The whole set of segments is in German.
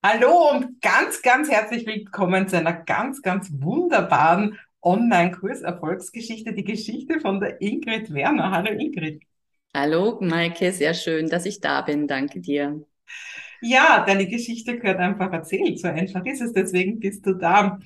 Hallo und ganz, ganz herzlich willkommen zu einer ganz, ganz wunderbaren Online-Kurs-Erfolgsgeschichte, die Geschichte von der Ingrid Werner. Hallo Ingrid. Hallo Maike, sehr schön, dass ich da bin. Danke dir. Ja, deine Geschichte gehört einfach erzählt. So einfach ist es, deswegen bist du da.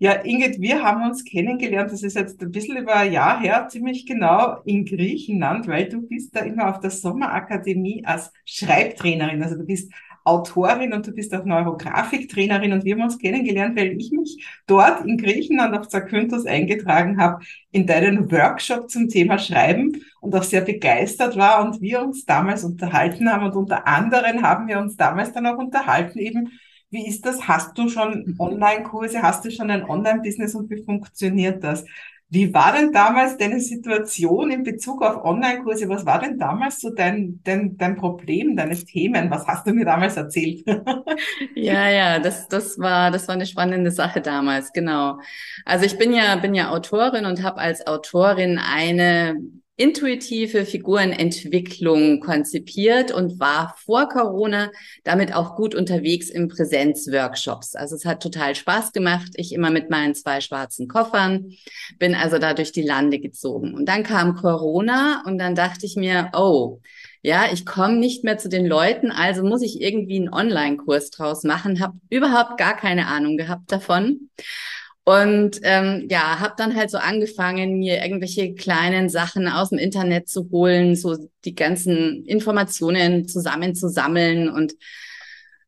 Ja, Ingrid, wir haben uns kennengelernt, das ist jetzt ein bisschen über ein Jahr her, ziemlich genau in Griechenland, weil du bist da immer auf der Sommerakademie als Schreibtrainerin. Also du bist Autorin und du bist auch Neurografiktrainerin und wir haben uns kennengelernt, weil ich mich dort in Griechenland auf Zakynthos eingetragen habe in deinen Workshop zum Thema Schreiben und auch sehr begeistert war und wir uns damals unterhalten haben und unter anderem haben wir uns damals dann auch unterhalten eben, wie ist das? Hast du schon Online-Kurse? Hast du schon ein Online-Business und wie funktioniert das? Wie war denn damals deine Situation in Bezug auf Online-Kurse? Was war denn damals so dein, dein, dein Problem, deine Themen? Was hast du mir damals erzählt? Ja, ja, das, das war, das war eine spannende Sache damals, genau. Also ich bin ja, bin ja Autorin und habe als Autorin eine intuitive Figurenentwicklung konzipiert und war vor Corona damit auch gut unterwegs im Präsenzworkshops. Also es hat total Spaß gemacht. Ich immer mit meinen zwei schwarzen Koffern bin also da durch die Lande gezogen. Und dann kam Corona und dann dachte ich mir, oh, ja, ich komme nicht mehr zu den Leuten, also muss ich irgendwie einen Online-Kurs draus machen, habe überhaupt gar keine Ahnung gehabt davon und ähm, ja, habe dann halt so angefangen, mir irgendwelche kleinen Sachen aus dem Internet zu holen, so die ganzen Informationen zusammenzusammeln und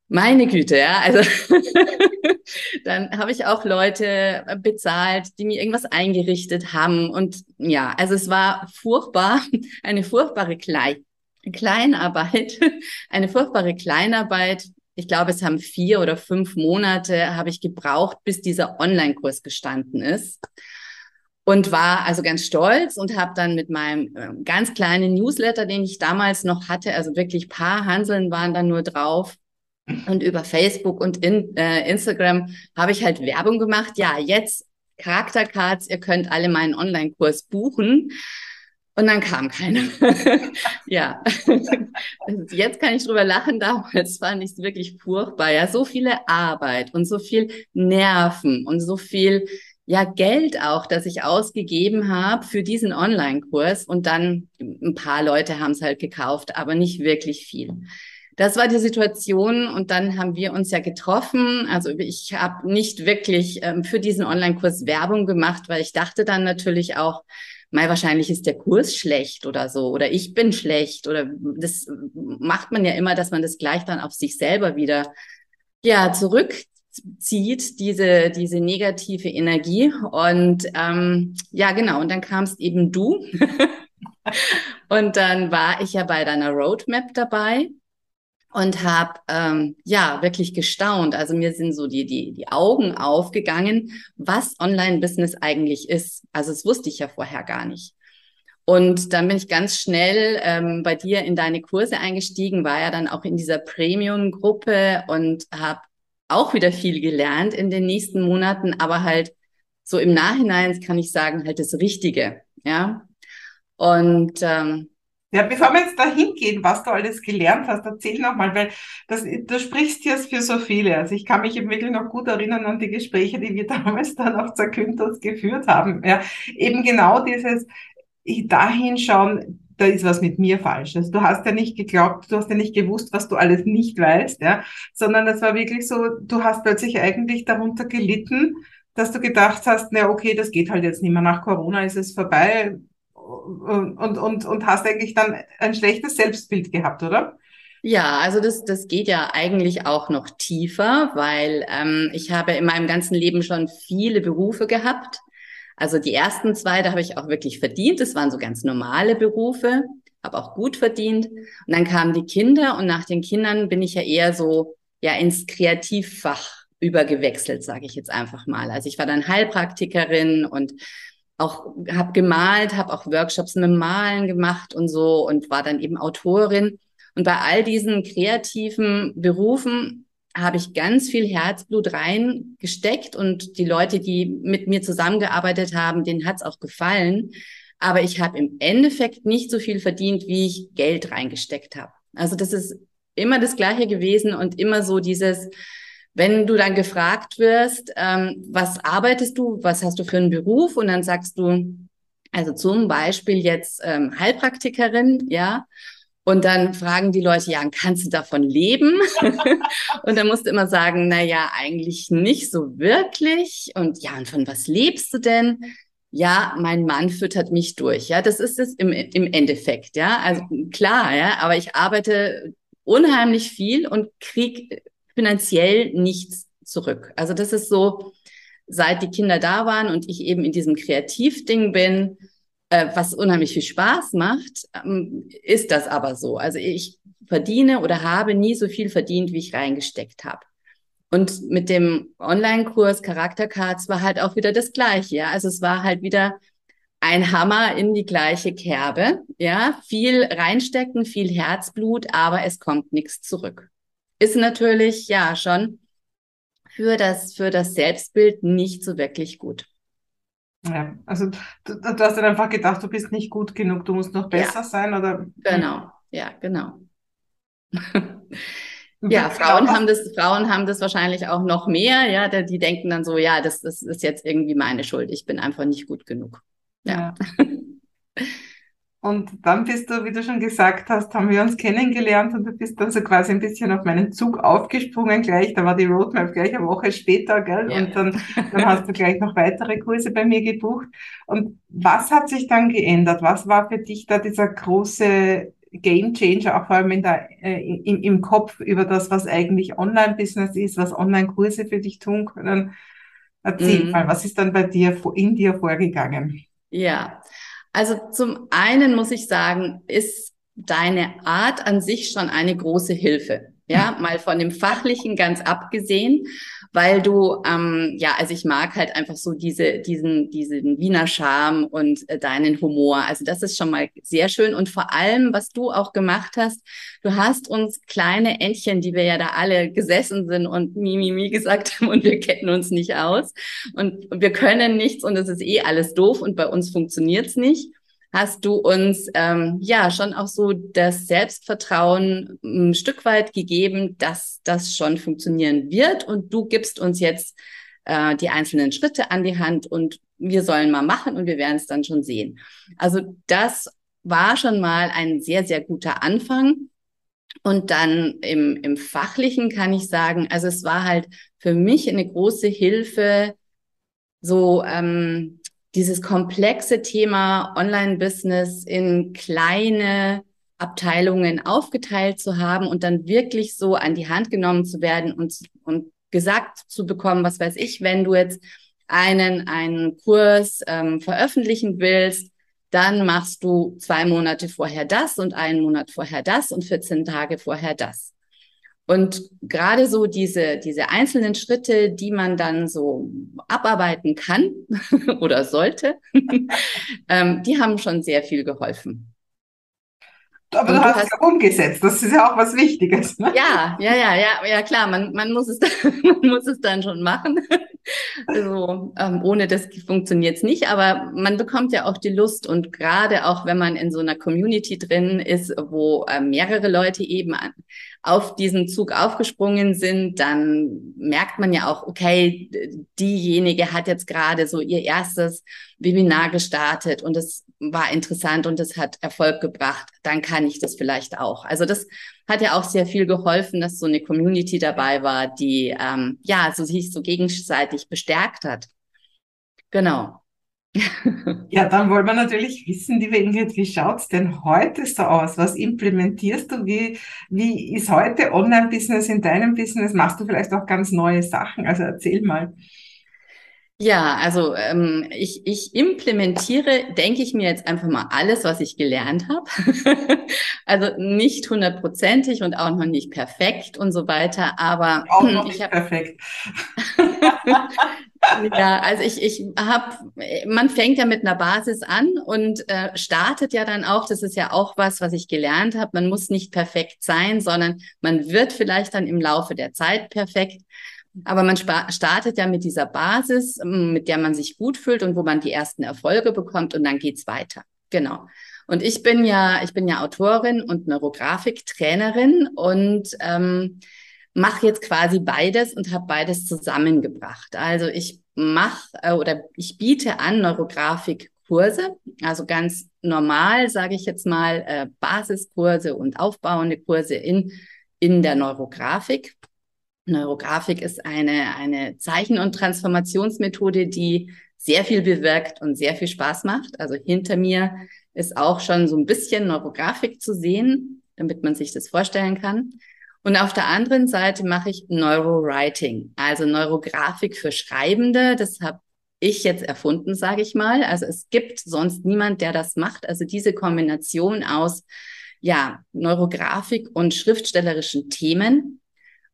meine Güte, ja, also dann habe ich auch Leute bezahlt, die mir irgendwas eingerichtet haben. Und ja, also es war furchtbar, eine furchtbare Klei Kleinarbeit, eine furchtbare Kleinarbeit, ich glaube, es haben vier oder fünf Monate habe ich gebraucht, bis dieser Online-Kurs gestanden ist. Und war also ganz stolz und habe dann mit meinem äh, ganz kleinen Newsletter, den ich damals noch hatte, also wirklich paar Hanseln waren dann nur drauf, und über Facebook und in, äh, Instagram habe ich halt Werbung gemacht. Ja, jetzt Charaktercards, ihr könnt alle meinen Online-Kurs buchen. Und dann kam keiner. ja, jetzt kann ich drüber lachen. Damals fand ich es wirklich furchtbar. Ja, so viele Arbeit und so viel Nerven und so viel ja Geld auch, das ich ausgegeben habe für diesen Online-Kurs. Und dann ein paar Leute haben es halt gekauft, aber nicht wirklich viel. Das war die Situation und dann haben wir uns ja getroffen. Also ich habe nicht wirklich ähm, für diesen Online-Kurs Werbung gemacht, weil ich dachte dann natürlich auch, mal wahrscheinlich ist der Kurs schlecht oder so oder ich bin schlecht oder das macht man ja immer, dass man das gleich dann auf sich selber wieder ja zurückzieht diese diese negative Energie. Und ähm, ja genau und dann kamst eben du. Und dann war ich ja bei deiner Roadmap dabei und habe ähm, ja wirklich gestaunt. Also mir sind so die die die Augen aufgegangen, was Online-Business eigentlich ist. Also das wusste ich ja vorher gar nicht. Und dann bin ich ganz schnell ähm, bei dir in deine Kurse eingestiegen, war ja dann auch in dieser Premium-Gruppe und habe auch wieder viel gelernt in den nächsten Monaten, aber halt so im Nachhinein kann ich sagen, halt das Richtige, ja. Und ähm, ja, bevor wir jetzt dahin gehen, was du alles gelernt hast, erzähl nochmal, weil das, du sprichst jetzt für so viele. Also ich kann mich eben wirklich noch gut erinnern an die Gespräche, die wir damals dann auf Zakynthos geführt haben. Ja, eben genau dieses dahin schauen, da ist was mit mir falsch. Also du hast ja nicht geglaubt, du hast ja nicht gewusst, was du alles nicht weißt, ja, sondern es war wirklich so, du hast plötzlich eigentlich darunter gelitten, dass du gedacht hast, na okay, das geht halt jetzt nicht mehr. Nach Corona ist es vorbei und, und, und hast eigentlich dann ein schlechtes Selbstbild gehabt, oder? Ja, also das, das geht ja eigentlich auch noch tiefer, weil ähm, ich habe in meinem ganzen Leben schon viele Berufe gehabt. Also die ersten zwei, da habe ich auch wirklich verdient. Das waren so ganz normale Berufe, habe auch gut verdient. Und dann kamen die Kinder und nach den Kindern bin ich ja eher so ja ins Kreativfach übergewechselt, sage ich jetzt einfach mal. Also ich war dann Heilpraktikerin und auch habe gemalt, habe auch Workshops mit Malen gemacht und so und war dann eben Autorin. Und bei all diesen kreativen Berufen habe ich ganz viel Herzblut reingesteckt und die Leute, die mit mir zusammengearbeitet haben, denen hat es auch gefallen. Aber ich habe im Endeffekt nicht so viel verdient, wie ich Geld reingesteckt habe. Also das ist immer das Gleiche gewesen und immer so dieses, wenn du dann gefragt wirst, ähm, was arbeitest du, was hast du für einen Beruf und dann sagst du, also zum Beispiel jetzt ähm, Heilpraktikerin, ja, und dann fragen die Leute, ja, kannst du davon leben? und dann musst du immer sagen, na ja, eigentlich nicht so wirklich. Und ja, und von was lebst du denn? Ja, mein Mann füttert mich durch. Ja, das ist es im, im Endeffekt. Ja, also klar, ja, aber ich arbeite unheimlich viel und krieg finanziell nichts zurück. Also das ist so, seit die Kinder da waren und ich eben in diesem Kreativding bin, äh, was unheimlich viel Spaß macht, ähm, ist das aber so. Also ich verdiene oder habe nie so viel verdient, wie ich reingesteckt habe. Und mit dem Online-Kurs Charaktercards war halt auch wieder das Gleiche. Ja? Also es war halt wieder ein Hammer in die gleiche Kerbe. Ja, viel reinstecken, viel Herzblut, aber es kommt nichts zurück. Ist natürlich ja schon für das, für das Selbstbild nicht so wirklich gut. Ja, also du, du, hast dann einfach gedacht, du bist nicht gut genug, du musst noch besser ja. sein, oder? Genau, ja, genau. ja, Frauen haben das, Frauen haben das wahrscheinlich auch noch mehr, ja, die denken dann so, ja, das, das ist jetzt irgendwie meine Schuld, ich bin einfach nicht gut genug. Ja. ja. Und dann bist du, wie du schon gesagt hast, haben wir uns kennengelernt und du bist dann so quasi ein bisschen auf meinen Zug aufgesprungen gleich. Da war die Roadmap gleich eine Woche später, gell? Ja. Und dann, dann hast du gleich noch weitere Kurse bei mir gebucht. Und was hat sich dann geändert? Was war für dich da dieser große Game Changer, auch vor allem in der, äh, im, im Kopf über das, was eigentlich Online-Business ist, was Online-Kurse für dich tun können? Erzähl mhm. mal, was ist dann bei dir, in dir vorgegangen? Ja, also zum einen muss ich sagen, ist deine Art an sich schon eine große Hilfe. Ja, mal von dem Fachlichen ganz abgesehen, weil du, ähm, ja, also ich mag halt einfach so diese, diesen, diesen Wiener Charme und äh, deinen Humor. Also das ist schon mal sehr schön. Und vor allem, was du auch gemacht hast, du hast uns kleine Entchen, die wir ja da alle gesessen sind und Mimimi mi, mi gesagt haben und wir kennen uns nicht aus und wir können nichts und es ist eh alles doof und bei uns funktioniert's nicht hast du uns ähm, ja schon auch so das Selbstvertrauen ein Stück weit gegeben, dass das schon funktionieren wird. Und du gibst uns jetzt äh, die einzelnen Schritte an die Hand und wir sollen mal machen und wir werden es dann schon sehen. Also das war schon mal ein sehr, sehr guter Anfang. Und dann im, im Fachlichen kann ich sagen, also es war halt für mich eine große Hilfe, so ähm, dieses komplexe Thema Online-Business in kleine Abteilungen aufgeteilt zu haben und dann wirklich so an die Hand genommen zu werden und, und gesagt zu bekommen, was weiß ich, wenn du jetzt einen, einen Kurs ähm, veröffentlichen willst, dann machst du zwei Monate vorher das und einen Monat vorher das und 14 Tage vorher das. Und gerade so diese, diese einzelnen Schritte, die man dann so abarbeiten kann oder sollte, ähm, die haben schon sehr viel geholfen. Aber du, du hast, es umgesetzt, das ist ja auch was Wichtiges. Ne? Ja, ja, ja, ja, ja, klar, man, man, muss es, man muss es dann schon machen. Also ähm, ohne das funktioniert es nicht, aber man bekommt ja auch die Lust und gerade auch wenn man in so einer Community drin ist, wo äh, mehrere Leute eben an, auf diesen Zug aufgesprungen sind, dann merkt man ja auch, okay, diejenige hat jetzt gerade so ihr erstes Webinar gestartet und es war interessant und es hat Erfolg gebracht, dann kann ich das vielleicht auch. Also das hat ja auch sehr viel geholfen, dass so eine Community dabei war, die ähm, ja so sich so gegenseitig bestärkt hat. Genau. Ja, dann wollen wir natürlich wissen, liebe Ingrid, wie schaut's denn heute so aus? Was implementierst du? Wie, wie ist heute Online-Business in deinem Business? Machst du vielleicht auch ganz neue Sachen? Also erzähl mal. Ja, also ähm, ich, ich implementiere, denke ich mir jetzt einfach mal alles, was ich gelernt habe. also nicht hundertprozentig und auch noch nicht perfekt und so weiter, aber auch noch nicht hab, perfekt. ja, also ich, ich habe, man fängt ja mit einer Basis an und äh, startet ja dann auch, das ist ja auch was, was ich gelernt habe, man muss nicht perfekt sein, sondern man wird vielleicht dann im Laufe der Zeit perfekt. Aber man startet ja mit dieser Basis, mit der man sich gut fühlt und wo man die ersten Erfolge bekommt und dann geht's weiter. Genau. Und ich bin ja, ich bin ja Autorin und Neurografiktrainerin und ähm, mache jetzt quasi beides und habe beides zusammengebracht. Also ich mache äh, oder ich biete an Neurografikkurse, also ganz normal, sage ich jetzt mal, äh, Basiskurse und aufbauende Kurse in, in der Neurografik. Neurografik ist eine, eine Zeichen- und Transformationsmethode, die sehr viel bewirkt und sehr viel Spaß macht. Also hinter mir ist auch schon so ein bisschen Neurografik zu sehen, damit man sich das vorstellen kann. Und auf der anderen Seite mache ich Neurowriting, also Neurografik für Schreibende. Das habe ich jetzt erfunden, sage ich mal. Also es gibt sonst niemand, der das macht. Also diese Kombination aus ja, Neurografik und schriftstellerischen Themen,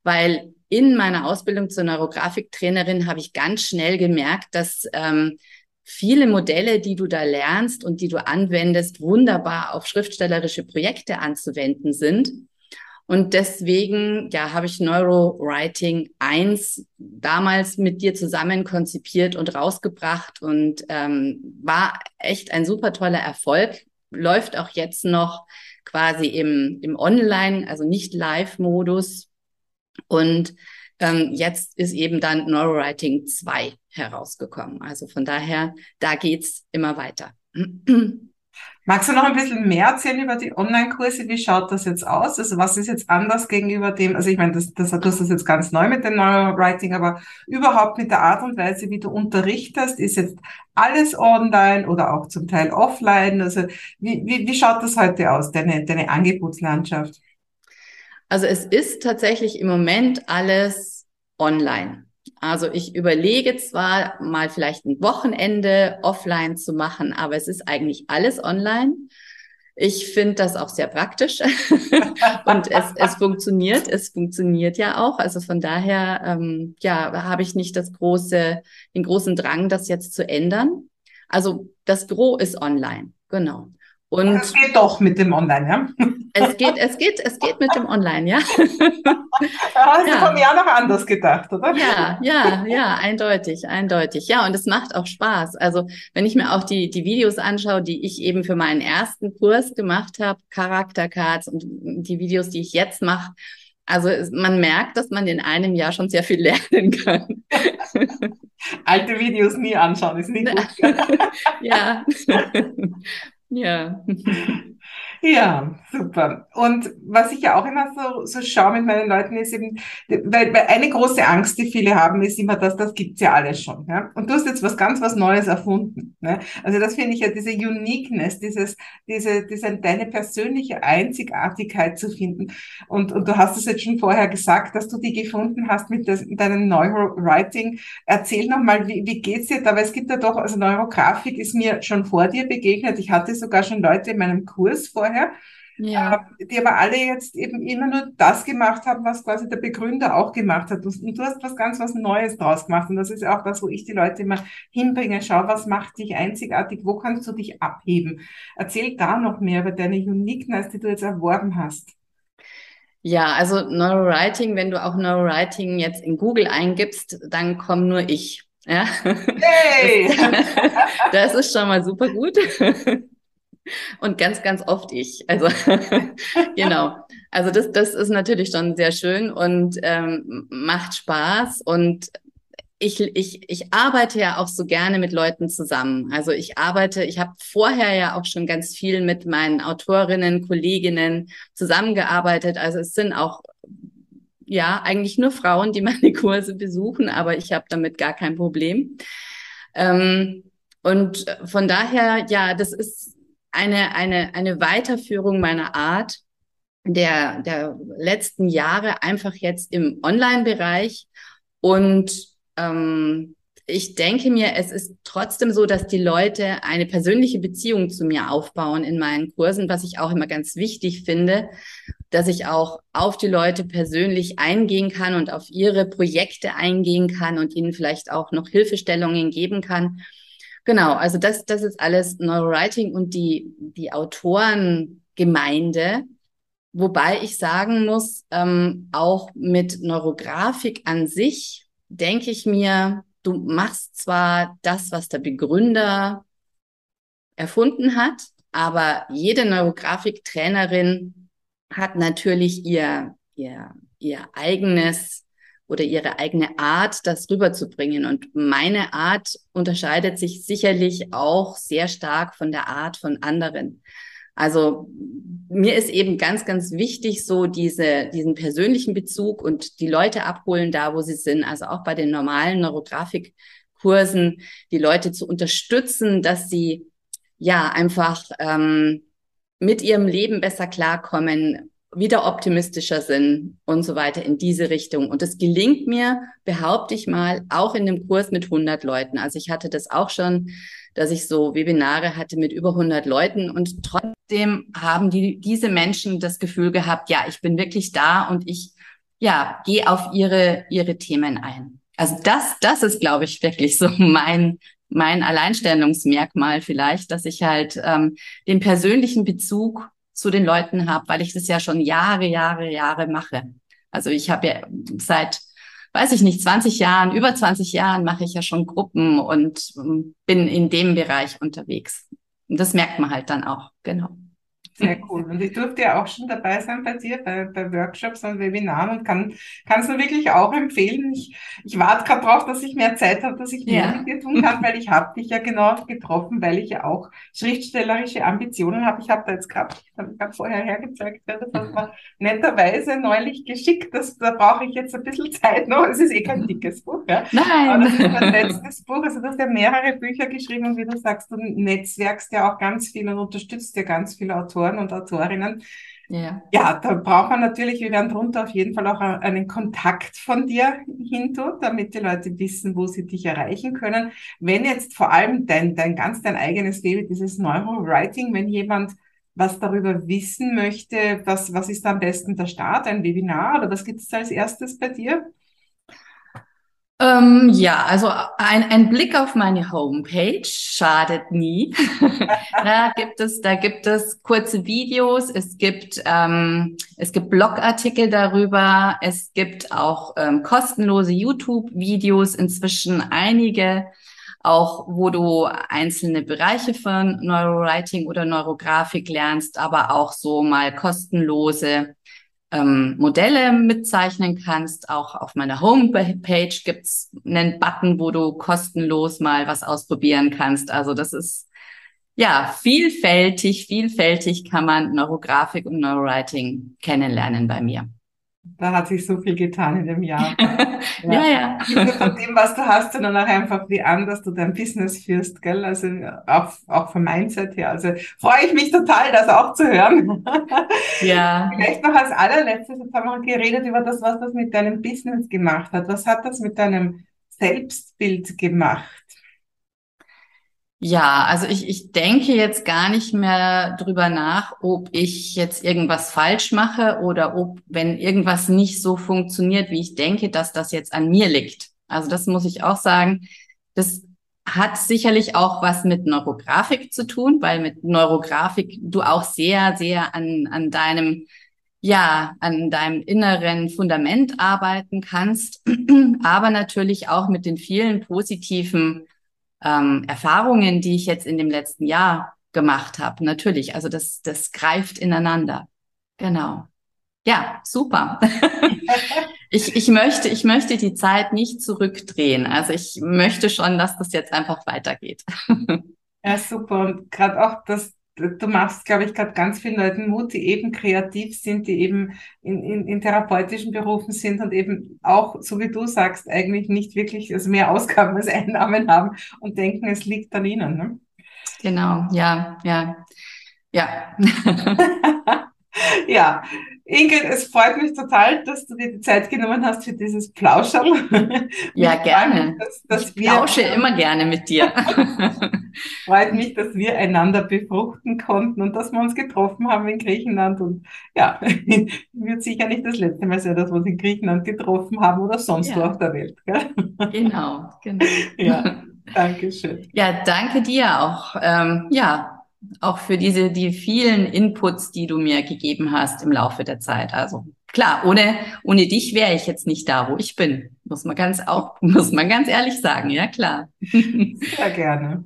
weil in meiner Ausbildung zur Neurografiktrainerin habe ich ganz schnell gemerkt, dass ähm, viele Modelle, die du da lernst und die du anwendest, wunderbar auf schriftstellerische Projekte anzuwenden sind. Und deswegen, ja, habe ich Neurowriting 1 damals mit dir zusammen konzipiert und rausgebracht und ähm, war echt ein super toller Erfolg. Läuft auch jetzt noch quasi im, im Online, also nicht Live-Modus. Und ähm, jetzt ist eben dann Neurowriting 2 herausgekommen. Also von daher, da geht's immer weiter. Magst du noch ein bisschen mehr erzählen über die Online-Kurse? Wie schaut das jetzt aus? Also was ist jetzt anders gegenüber dem, also ich meine, das, das, du hast das jetzt ganz neu mit dem Neurowriting, aber überhaupt mit der Art und Weise, wie du unterrichtest, ist jetzt alles online oder auch zum Teil offline? Also wie, wie, wie schaut das heute aus, deine, deine Angebotslandschaft? Also es ist tatsächlich im Moment alles online. Also ich überlege zwar mal vielleicht ein Wochenende offline zu machen, aber es ist eigentlich alles online. Ich finde das auch sehr praktisch und es, es funktioniert. Es funktioniert ja auch. Also von daher, ähm, ja, habe ich nicht das große, den großen Drang, das jetzt zu ändern. Also das Gros ist online, genau. Und es geht doch mit dem Online, ja? Es geht, es geht, es geht mit dem Online, ja. Da hast ja. du von mir noch anders gedacht, oder? Ja, ja, ja, eindeutig, eindeutig. Ja, und es macht auch Spaß. Also, wenn ich mir auch die, die Videos anschaue, die ich eben für meinen ersten Kurs gemacht habe, Charaktercards und die Videos, die ich jetzt mache, also man merkt, dass man in einem Jahr schon sehr viel lernen kann. Alte Videos nie anschauen, ist nicht gut. ja. Ja. Ja, super. Und was ich ja auch immer so, so schaue mit meinen Leuten ist eben, weil, weil eine große Angst, die viele haben, ist immer, dass das gibt's ja alles schon. Ja? Und du hast jetzt was ganz was Neues erfunden. Ne? Also das finde ich ja diese Uniqueness, dieses, diese, diese deine persönliche Einzigartigkeit zu finden. Und, und du hast es jetzt schon vorher gesagt, dass du die gefunden hast mit das, deinem Neurowriting. Erzähl nochmal, wie, wie geht's dir? Weil es gibt ja doch, also Neurografik ist mir schon vor dir begegnet. Ich hatte sogar schon Leute in meinem Kurs vorher vorher, ja. äh, die aber alle jetzt eben immer nur das gemacht haben, was quasi der Begründer auch gemacht hat. Und du hast was ganz was Neues draus gemacht. Und das ist auch das, wo ich die Leute immer hinbringe. Schau, was macht dich einzigartig? Wo kannst du dich abheben? Erzähl da noch mehr über deine Uniqueness, die du jetzt erworben hast. Ja, also Neurowriting, wenn du auch Neurowriting jetzt in Google eingibst, dann komm nur ich. Ja. Hey! Das, das ist schon mal super gut. Und ganz, ganz oft ich. Also genau. Also das, das ist natürlich schon sehr schön und ähm, macht Spaß. Und ich, ich, ich arbeite ja auch so gerne mit Leuten zusammen. Also ich arbeite, ich habe vorher ja auch schon ganz viel mit meinen Autorinnen, Kolleginnen zusammengearbeitet. Also es sind auch ja eigentlich nur Frauen, die meine Kurse besuchen, aber ich habe damit gar kein Problem. Ähm, und von daher, ja, das ist eine, eine, eine Weiterführung meiner Art der, der letzten Jahre einfach jetzt im Online-Bereich. Und ähm, ich denke mir, es ist trotzdem so, dass die Leute eine persönliche Beziehung zu mir aufbauen in meinen Kursen, was ich auch immer ganz wichtig finde, dass ich auch auf die Leute persönlich eingehen kann und auf ihre Projekte eingehen kann und ihnen vielleicht auch noch Hilfestellungen geben kann. Genau, also das, das ist alles Neurowriting und die, die Autorengemeinde. Wobei ich sagen muss, ähm, auch mit Neurografik an sich denke ich mir, du machst zwar das, was der Begründer erfunden hat, Aber jede Neurografiktrainerin hat natürlich ihr, ihr, ihr eigenes oder ihre eigene Art, das rüberzubringen. Und meine Art unterscheidet sich sicherlich auch sehr stark von der Art von anderen. Also mir ist eben ganz, ganz wichtig, so diese, diesen persönlichen Bezug und die Leute abholen da, wo sie sind. Also auch bei den normalen Neurografikkursen, die Leute zu unterstützen, dass sie ja einfach ähm, mit ihrem Leben besser klarkommen, wieder optimistischer sind und so weiter in diese Richtung. Und das gelingt mir, behaupte ich mal, auch in dem Kurs mit 100 Leuten. Also ich hatte das auch schon, dass ich so Webinare hatte mit über 100 Leuten und trotzdem haben die, diese Menschen das Gefühl gehabt, ja, ich bin wirklich da und ich, ja, gehe auf ihre, ihre Themen ein. Also das, das ist, glaube ich, wirklich so mein, mein Alleinstellungsmerkmal vielleicht, dass ich halt ähm, den persönlichen Bezug zu den Leuten habe, weil ich das ja schon Jahre, Jahre, Jahre mache. Also ich habe ja seit, weiß ich nicht, 20 Jahren, über 20 Jahren mache ich ja schon Gruppen und ähm, bin in dem Bereich unterwegs. Und das merkt man halt dann auch, genau. Sehr cool. Und ich durfte ja auch schon dabei sein bei dir, bei, bei Workshops und Webinaren und kann es nur wirklich auch empfehlen. Ich, ich warte gerade drauf, dass ich mehr Zeit habe, dass ich mehr ja. mit dir tun kann, weil ich habe dich ja genau getroffen, weil ich ja auch schriftstellerische Ambitionen habe. Ich habe da jetzt gerade, ich habe vorher hergezeigt, das hat man netterweise neulich geschickt. Das, da brauche ich jetzt ein bisschen Zeit noch. Es ist eh kein dickes Buch. Ja? Nein. Aber das ist mein letztes Buch. Also du hast ja mehrere Bücher geschrieben und wie du sagst, du netzwerkst ja auch ganz viel und unterstützt ja ganz viele Autoren Autoren und Autorinnen. Ja. ja, da braucht man natürlich, wir werden drunter auf jeden Fall auch einen Kontakt von dir hintun, damit die Leute wissen, wo sie dich erreichen können. Wenn jetzt vor allem dein, dein ganz dein eigenes Baby, dieses Neurowriting, wenn jemand was darüber wissen möchte, was, was ist am besten der Start, ein Webinar oder was gibt es als erstes bei dir? Ähm, ja, also ein, ein Blick auf meine Homepage schadet nie. da gibt es, da gibt es kurze Videos, es gibt, ähm, es gibt Blogartikel darüber, es gibt auch ähm, kostenlose YouTube-Videos, inzwischen einige, auch wo du einzelne Bereiche von Neurowriting oder Neurografik lernst, aber auch so mal kostenlose ähm, Modelle mitzeichnen kannst. Auch auf meiner Homepage gibt's einen Button, wo du kostenlos mal was ausprobieren kannst. Also das ist ja vielfältig, vielfältig kann man Neurografik und Neurowriting kennenlernen bei mir. Da hat sich so viel getan in dem Jahr. ja, ja. ja. Von dem, was du hast, sondern auch einfach, wie anders du dein Business führst, gell? Also auch, auch vom Mindset her. Also freue ich mich total, das auch zu hören. Ja. Vielleicht noch als allerletztes, jetzt haben wir geredet über das, was das mit deinem Business gemacht hat. Was hat das mit deinem Selbstbild gemacht? Ja, also ich, ich denke jetzt gar nicht mehr drüber nach, ob ich jetzt irgendwas falsch mache oder ob, wenn irgendwas nicht so funktioniert, wie ich denke, dass das jetzt an mir liegt. Also das muss ich auch sagen. Das hat sicherlich auch was mit Neurografik zu tun, weil mit Neurografik du auch sehr, sehr an, an deinem, ja, an deinem inneren Fundament arbeiten kannst, aber natürlich auch mit den vielen positiven ähm, Erfahrungen, die ich jetzt in dem letzten Jahr gemacht habe. Natürlich, also das, das greift ineinander. Genau. Ja, super. ich, ich möchte, ich möchte die Zeit nicht zurückdrehen. Also ich möchte schon, dass das jetzt einfach weitergeht. ja, super. Und gerade auch das du machst, glaube ich, gerade ganz vielen Leuten Mut, die eben kreativ sind, die eben in, in, in therapeutischen Berufen sind und eben auch, so wie du sagst, eigentlich nicht wirklich also mehr Ausgaben als Einnahmen haben und denken, es liegt an ihnen. Ne? Genau, ja, ja, ja. ja, Ingrid, es freut mich total, dass du dir die Zeit genommen hast für dieses Plauschern. Ja, gerne. Dass, dass ich plausche immer gerne mit dir. freut mich, dass wir einander befruchten konnten und dass wir uns getroffen haben in Griechenland. Und ja, wird sicher nicht das letzte Mal sein, dass wir uns in Griechenland getroffen haben oder sonst ja. wo auf der Welt. Gell? Genau, genau. Ja, danke schön. Ja, danke dir auch. Ähm, ja, auch für diese, die vielen Inputs, die du mir gegeben hast im Laufe der Zeit. Also klar, ohne, ohne dich wäre ich jetzt nicht da, wo ich bin. Muss man ganz auch, muss man ganz ehrlich sagen, ja klar. Sehr gerne.